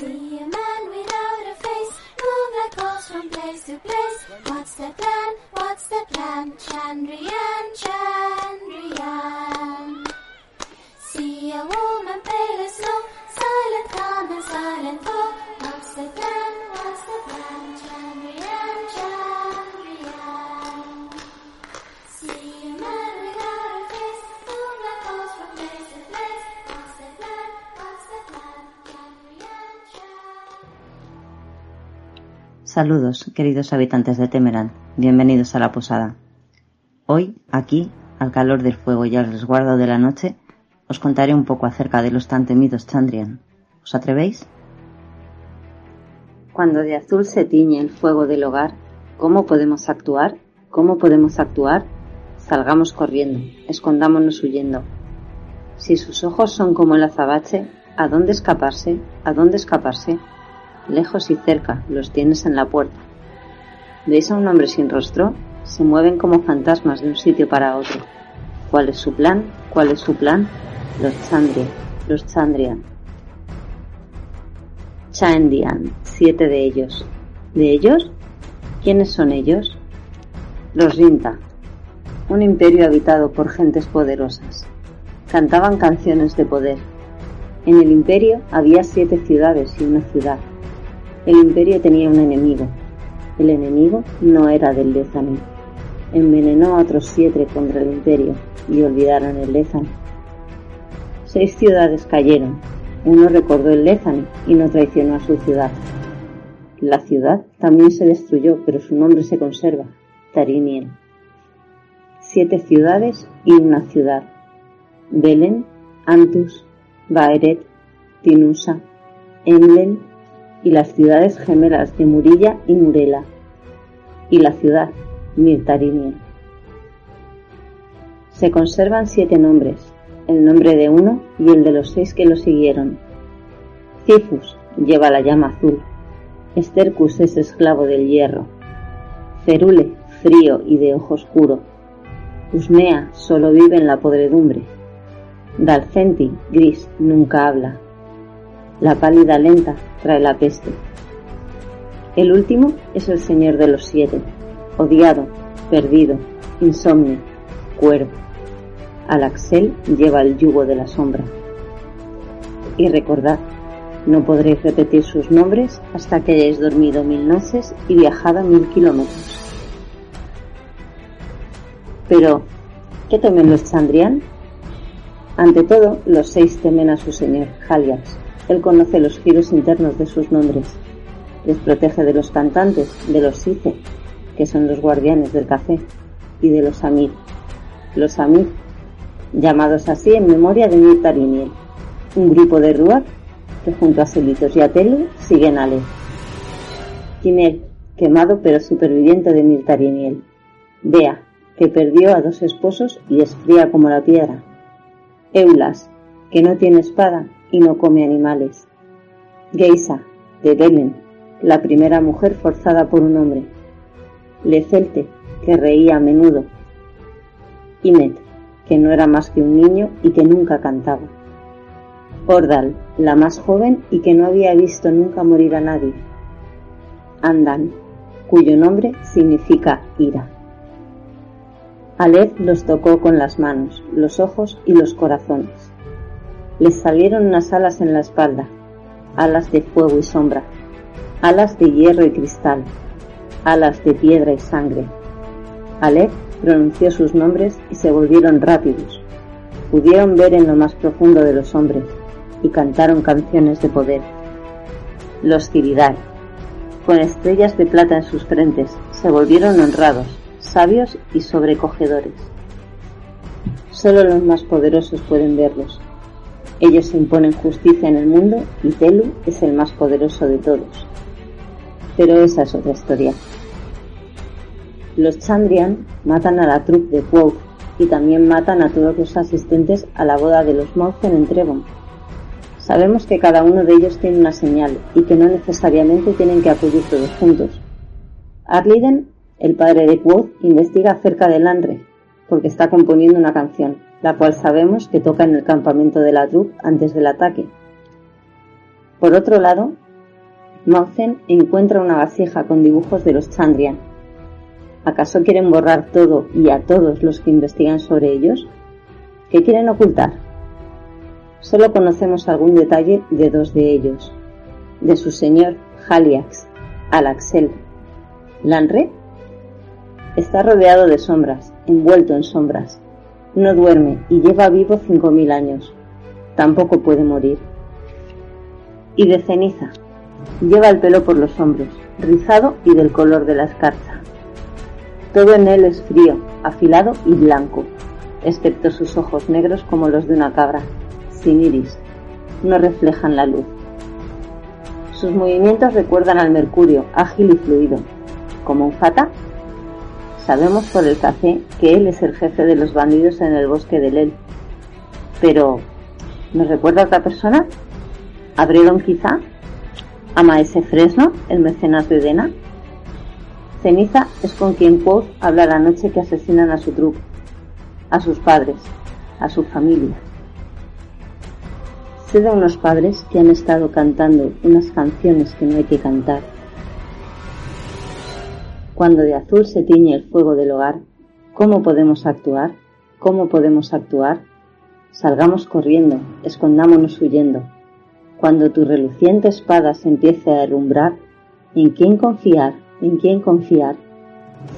See a man without a face, move like ghosts from place to place. What's the plan? What's the plan? Chandrian, Chandrian. See a woman pale as snow, silent calm and silent foe. Saludos, queridos habitantes de Temeran. Bienvenidos a la posada. Hoy, aquí, al calor del fuego y al resguardo de la noche, os contaré un poco acerca de los tan temidos Chandrian. ¿Os atrevéis? Cuando de azul se tiñe el fuego del hogar, ¿cómo podemos actuar? ¿Cómo podemos actuar? Salgamos corriendo, escondámonos huyendo. Si sus ojos son como el azabache, ¿a dónde escaparse? ¿A dónde escaparse? Lejos y cerca, los tienes en la puerta. ¿Veis a un hombre sin rostro? Se mueven como fantasmas de un sitio para otro. ¿Cuál es su plan? ¿Cuál es su plan? Los Chandrian, los Chandrian. Chandian, siete de ellos. ¿De ellos? ¿Quiénes son ellos? Los Rinta, un imperio habitado por gentes poderosas. Cantaban canciones de poder. En el imperio había siete ciudades y una ciudad. El imperio tenía un enemigo. El enemigo no era del Lezani. Envenenó a otros siete contra el imperio y olvidaron el Lezani. Seis ciudades cayeron. Uno recordó el Lezani y no traicionó a su ciudad. La ciudad también se destruyó, pero su nombre se conserva, Tariniel. Siete ciudades y una ciudad. Belén, Antus, Baeret, Tinusa, Emlen y las ciudades gemelas de Murilla y Murela. Y la ciudad, Mirtariniel. Se conservan siete nombres, el nombre de uno y el de los seis que lo siguieron. Cifus lleva la llama azul. Estercus es esclavo del hierro. Cerule, frío y de ojo oscuro. Usnea solo vive en la podredumbre. Dalcenti, gris, nunca habla. La pálida lenta trae la peste. El último es el señor de los siete, odiado, perdido, insomnio, cuervo. Alaxel lleva el yugo de la sombra. Y recordad, no podréis repetir sus nombres hasta que hayáis dormido mil noches y viajado mil kilómetros. Pero, ¿qué temen los Chandrian? Ante todo, los seis temen a su señor, Haliax. Él conoce los giros internos de sus nombres. Les protege de los cantantes, de los Sice, que son los guardianes del café, y de los Amir. Los Amir, llamados así en memoria de Mirtariniel, un grupo de Ruak que junto a Selitos y a Telu siguen a Lez. Kinel, quemado pero superviviente de Mirtariniel. Bea, que perdió a dos esposos y es fría como la piedra. Eulas, que no tiene espada y no come animales. Geisa, de Belen, la primera mujer forzada por un hombre. Lecelte, que reía a menudo. Imet, que no era más que un niño y que nunca cantaba. Ordal, la más joven y que no había visto nunca morir a nadie. Andan, cuyo nombre significa ira. Aled los tocó con las manos, los ojos y los corazones. Les salieron unas alas en la espalda, alas de fuego y sombra, alas de hierro y cristal, alas de piedra y sangre. Aled pronunció sus nombres y se volvieron rápidos. Pudieron ver en lo más profundo de los hombres y cantaron canciones de poder. Los Ciridar, con estrellas de plata en sus frentes, se volvieron honrados, sabios y sobrecogedores. Solo los más poderosos pueden verlos. Ellos imponen justicia en el mundo y Telu es el más poderoso de todos. Pero esa es otra historia. Los Chandrian matan a la troupe de Quoth y también matan a todos los asistentes a la boda de los Mauzen en Trevon. Sabemos que cada uno de ellos tiene una señal y que no necesariamente tienen que acudir todos juntos. Arliden, el padre de Quoth, investiga acerca del Anre, porque está componiendo una canción, la cual sabemos que toca en el campamento de la troupe antes del ataque. Por otro lado, Mauzen encuentra una vasija con dibujos de los Chandrian. ¿Acaso quieren borrar todo y a todos los que investigan sobre ellos? ¿Qué quieren ocultar? Solo conocemos algún detalle de dos de ellos, de su señor Haliax, Alaxel. Lanre está rodeado de sombras, envuelto en sombras. No duerme y lleva vivo cinco mil años. Tampoco puede morir. Y de ceniza. Lleva el pelo por los hombros, rizado y del color de la escarcha. Todo en él es frío, afilado y blanco, excepto sus ojos negros como los de una cabra, sin iris. No reflejan la luz. Sus movimientos recuerdan al mercurio, ágil y fluido. Como un fata, sabemos por el café que él es el jefe de los bandidos en el bosque de Lel. Pero, ¿nos recuerda a otra persona? ¿Abrieron quizá? ¿Ama ese Fresno, el mecenas de Dena? Ceniza es con quien Quoth habla la noche que asesinan a su truco, a sus padres, a su familia. Sé de unos padres que han estado cantando unas canciones que no hay que cantar. Cuando de azul se tiñe el fuego del hogar, ¿cómo podemos actuar? ¿Cómo podemos actuar? Salgamos corriendo, escondámonos huyendo. Cuando tu reluciente espada se empiece a herrumbrar, ¿en quién confiar? ¿En quién confiar?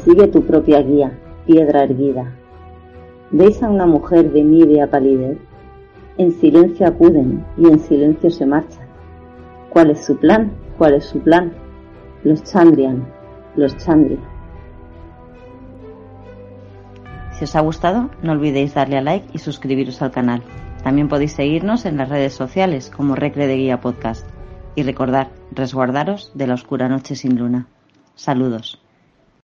Sigue tu propia guía, piedra erguida. ¿Veis a una mujer de nívea palidez? En silencio acuden y en silencio se marchan. ¿Cuál es su plan? ¿Cuál es su plan? Los Chandrian, los Chandrian. Si os ha gustado, no olvidéis darle a like y suscribiros al canal. También podéis seguirnos en las redes sociales como Recre de Guía Podcast. Y recordad, resguardaros de la oscura noche sin luna. Saludos.